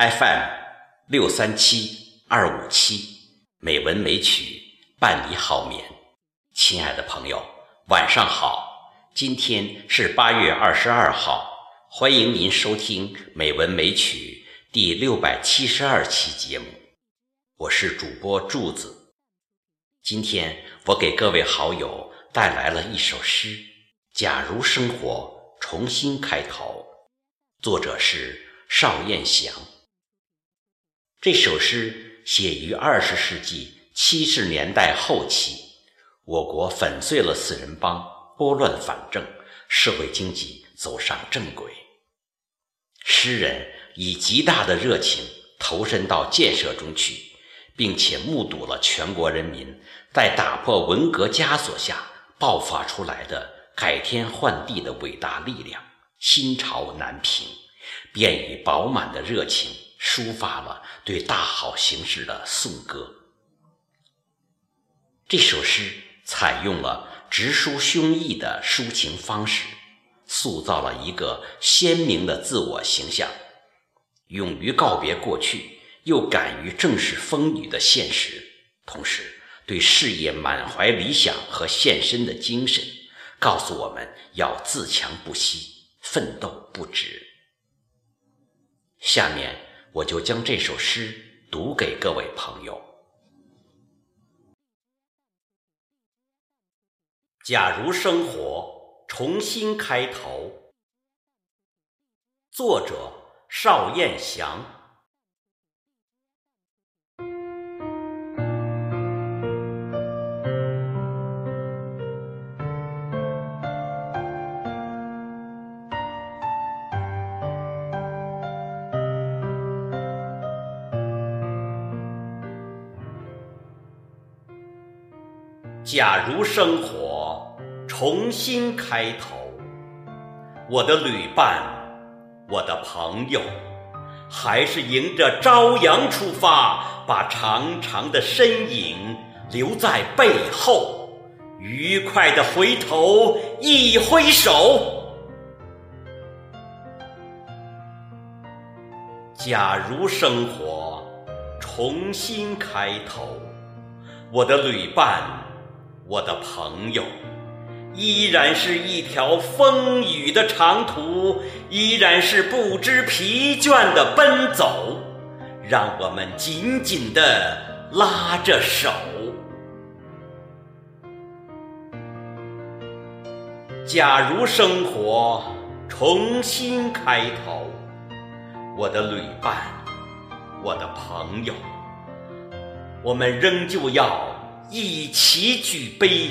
FM 六三七二五七，美文美曲伴你好眠。亲爱的朋友，晚上好！今天是八月二十二号，欢迎您收听《美文美曲》第六百七十二期节目。我是主播柱子。今天我给各位好友带来了一首诗《假如生活重新开头》，作者是邵燕祥。这首诗写于二十世纪七十年代后期，我国粉碎了四人帮，拨乱反正，社会经济走上正轨。诗人以极大的热情投身到建设中去。并且目睹了全国人民在打破文革枷锁下爆发出来的改天换地的伟大力量，心潮难平，便以饱满的热情抒发了对大好形势的颂歌。这首诗采用了直抒胸臆的抒情方式，塑造了一个鲜明的自我形象，勇于告别过去。又敢于正视风雨的现实，同时对事业满怀理想和献身的精神，告诉我们要自强不息，奋斗不止。下面我就将这首诗读给各位朋友。假如生活重新开头，作者邵燕祥。假如生活重新开头，我的旅伴，我的朋友，还是迎着朝阳出发，把长长的身影留在背后，愉快的回头一挥手。假如生活重新开头，我的旅伴。我的朋友，依然是一条风雨的长途，依然是不知疲倦的奔走，让我们紧紧的拉着手。假如生活重新开头，我的旅伴，我的朋友，我们仍旧要。一起举杯，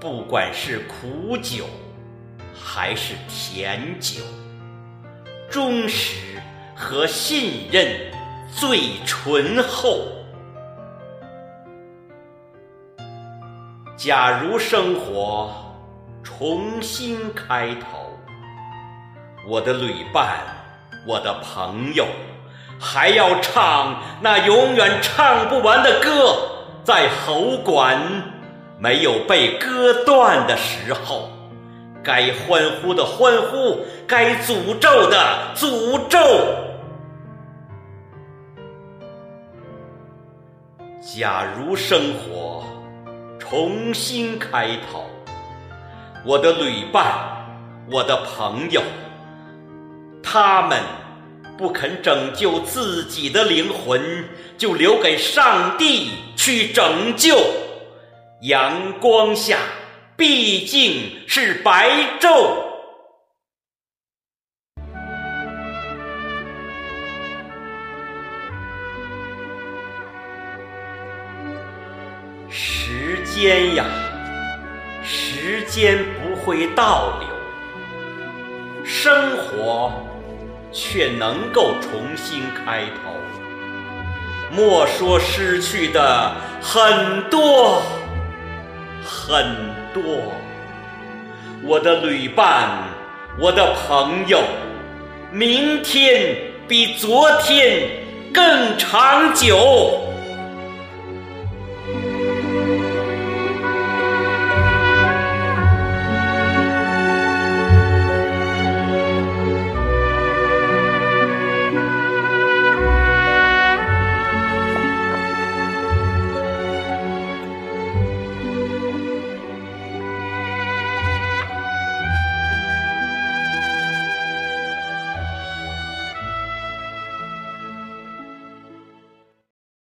不管是苦酒还是甜酒，忠实和信任最醇厚。假如生活重新开头，我的旅伴，我的朋友，还要唱那永远唱不完的歌。在喉管没有被割断的时候，该欢呼的欢呼，该诅咒的诅咒。假如生活重新开头，我的旅伴，我的朋友，他们。不肯拯救自己的灵魂，就留给上帝去拯救。阳光下毕竟是白昼，时间呀，时间不会倒流，生活。却能够重新开头。莫说失去的很多很多，我的旅伴，我的朋友，明天比昨天更长久。